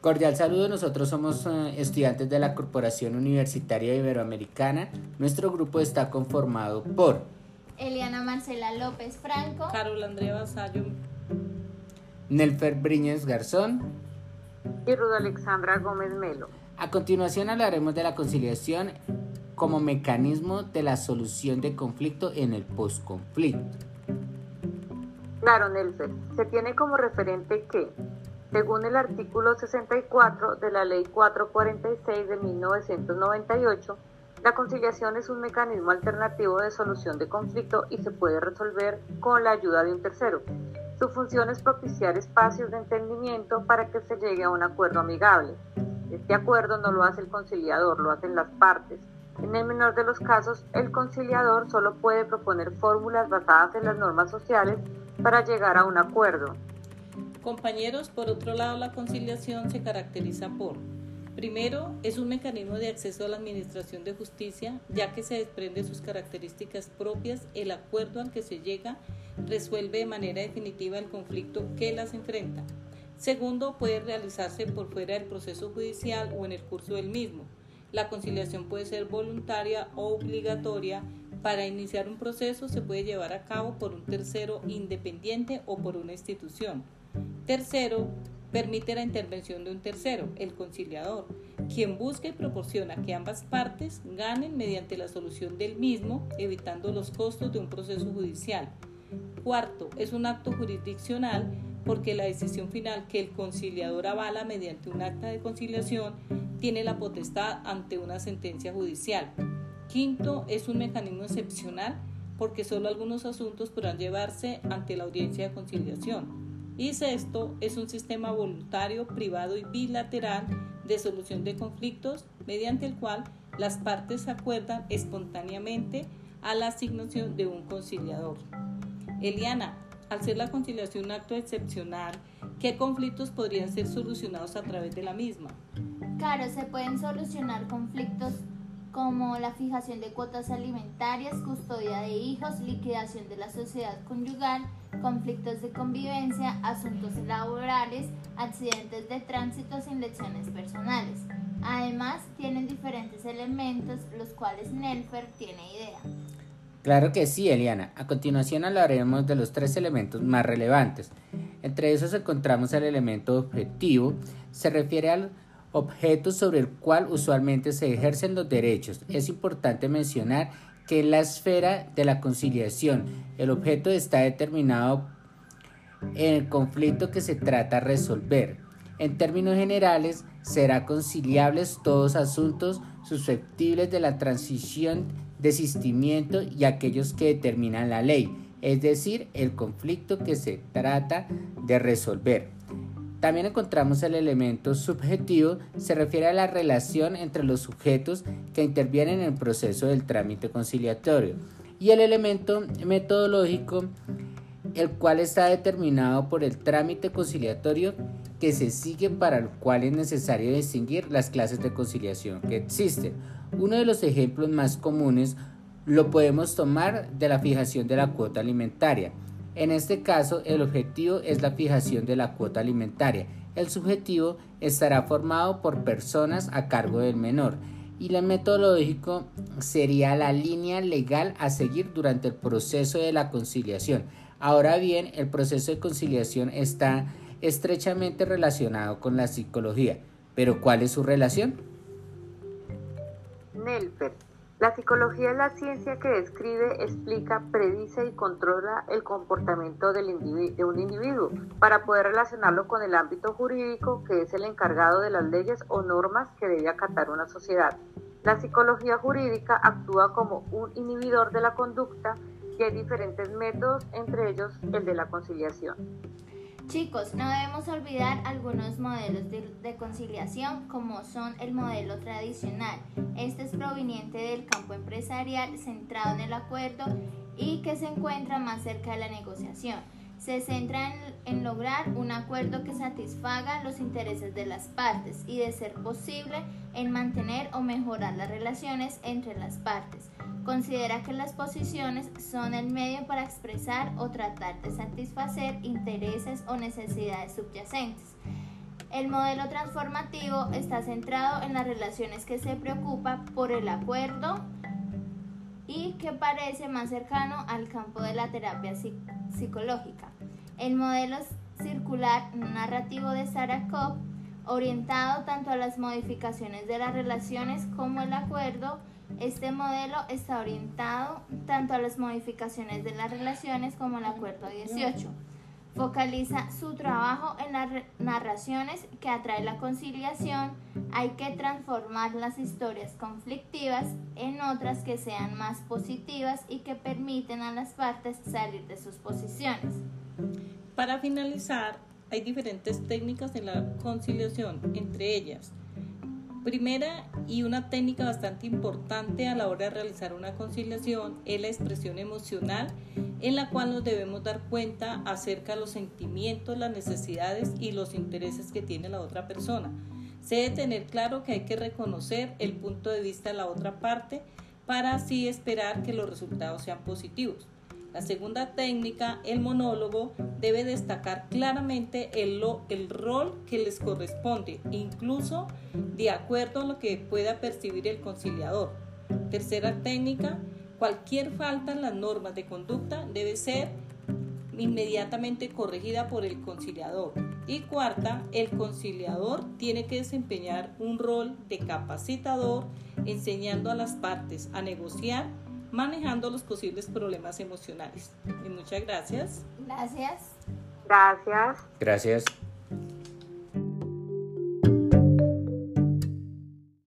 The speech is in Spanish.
Cordial saludo, nosotros somos eh, estudiantes de la Corporación Universitaria Iberoamericana. Nuestro grupo está conformado por Eliana Marcela López Franco, Carol Andrea Vasallo, Nelfer Briñez Garzón y Ruda Alexandra Gómez Melo. A continuación hablaremos de la conciliación como mecanismo de la solución de conflicto en el posconflicto. Claro, Nelfer, se tiene como referente que según el artículo 64 de la Ley 446 de 1998, la conciliación es un mecanismo alternativo de solución de conflicto y se puede resolver con la ayuda de un tercero. Su función es propiciar espacios de entendimiento para que se llegue a un acuerdo amigable. Este acuerdo no lo hace el conciliador, lo hacen las partes. En el menor de los casos, el conciliador solo puede proponer fórmulas basadas en las normas sociales para llegar a un acuerdo. Compañeros, por otro lado, la conciliación se caracteriza por, primero, es un mecanismo de acceso a la Administración de Justicia, ya que se desprende sus características propias, el acuerdo al que se llega resuelve de manera definitiva el conflicto que las enfrenta. Segundo, puede realizarse por fuera del proceso judicial o en el curso del mismo. La conciliación puede ser voluntaria o obligatoria. Para iniciar un proceso se puede llevar a cabo por un tercero independiente o por una institución. Tercero, permite la intervención de un tercero, el conciliador, quien busca y proporciona que ambas partes ganen mediante la solución del mismo, evitando los costos de un proceso judicial. Cuarto, es un acto jurisdiccional porque la decisión final que el conciliador avala mediante un acta de conciliación tiene la potestad ante una sentencia judicial. Quinto, es un mecanismo excepcional porque solo algunos asuntos podrán llevarse ante la audiencia de conciliación. Y sexto, es un sistema voluntario, privado y bilateral de solución de conflictos mediante el cual las partes acuerdan espontáneamente a la asignación de un conciliador. Eliana, al ser la conciliación un acto excepcional, ¿qué conflictos podrían ser solucionados a través de la misma? Claro, se pueden solucionar conflictos como la fijación de cuotas alimentarias, custodia de hijos, liquidación de la sociedad conyugal, conflictos de convivencia, asuntos laborales, accidentes de tránsito sin lecciones personales. Además, tienen diferentes elementos, los cuales Nelfer tiene idea. Claro que sí, Eliana. A continuación hablaremos de los tres elementos más relevantes. Entre esos encontramos el elemento objetivo, se refiere al objeto sobre el cual usualmente se ejercen los derechos. Es importante mencionar que en la esfera de la conciliación el objeto está determinado en el conflicto que se trata de resolver. En términos generales, será conciliables todos asuntos susceptibles de la transición, desistimiento y aquellos que determinan la ley, es decir, el conflicto que se trata de resolver. También encontramos el elemento subjetivo, se refiere a la relación entre los sujetos que intervienen en el proceso del trámite conciliatorio. Y el elemento metodológico, el cual está determinado por el trámite conciliatorio que se sigue para el cual es necesario distinguir las clases de conciliación que existen. Uno de los ejemplos más comunes lo podemos tomar de la fijación de la cuota alimentaria. En este caso, el objetivo es la fijación de la cuota alimentaria. El subjetivo estará formado por personas a cargo del menor y el metodológico sería la línea legal a seguir durante el proceso de la conciliación. Ahora bien, el proceso de conciliación está estrechamente relacionado con la psicología. ¿Pero cuál es su relación? Nelper, la psicología es la ciencia que describe, explica, predice y controla el comportamiento de un individuo para poder relacionarlo con el ámbito jurídico que es el encargado de las leyes o normas que debe acatar una sociedad. La psicología jurídica actúa como un inhibidor de la conducta y hay diferentes métodos, entre ellos el de la conciliación. Chicos, no debemos olvidar algunos modelos de, conciliación como son el modelo tradicional. Este es proveniente del campo empresarial centrado en el acuerdo y que se encuentra más cerca de la negociación. Se centra en, lograr un acuerdo que satisfaga los intereses de las partes y, de ser posible, en mantener o mejorar las relaciones entre las partes. Considera que las posiciones son el medio para expresar o tratar de satisfacer intereses o necesidades subyacentes. El modelo transformativo está centrado en las relaciones que se preocupa por el acuerdo y que parece más cercano al campo de la terapia psicológica. El modelo circular narrativo de Sarah Cobb, orientado tanto a las modificaciones de las relaciones como el acuerdo, este modelo está orientado tanto a las modificaciones de las relaciones como el acuerdo 18. Focaliza su trabajo en las narraciones que atrae la conciliación. Hay que transformar las historias conflictivas en otras que sean más positivas y que permiten a las partes salir de sus posiciones. Para finalizar, hay diferentes técnicas en la conciliación, entre ellas Primera y una técnica bastante importante a la hora de realizar una conciliación es la expresión emocional en la cual nos debemos dar cuenta acerca de los sentimientos, las necesidades y los intereses que tiene la otra persona. Se debe tener claro que hay que reconocer el punto de vista de la otra parte para así esperar que los resultados sean positivos. La segunda técnica, el monólogo, debe destacar claramente el, rol que les corresponde, incluso de acuerdo a lo que pueda percibir el conciliador. Tercera técnica, cualquier falta en las normas de conducta debe ser inmediatamente corregida por el conciliador. Y cuarta, el conciliador tiene que desempeñar un rol de capacitador, enseñando a las partes a negociar manejando los posibles problemas emocionales. Y muchas gracias. Gracias. Gracias. Gracias.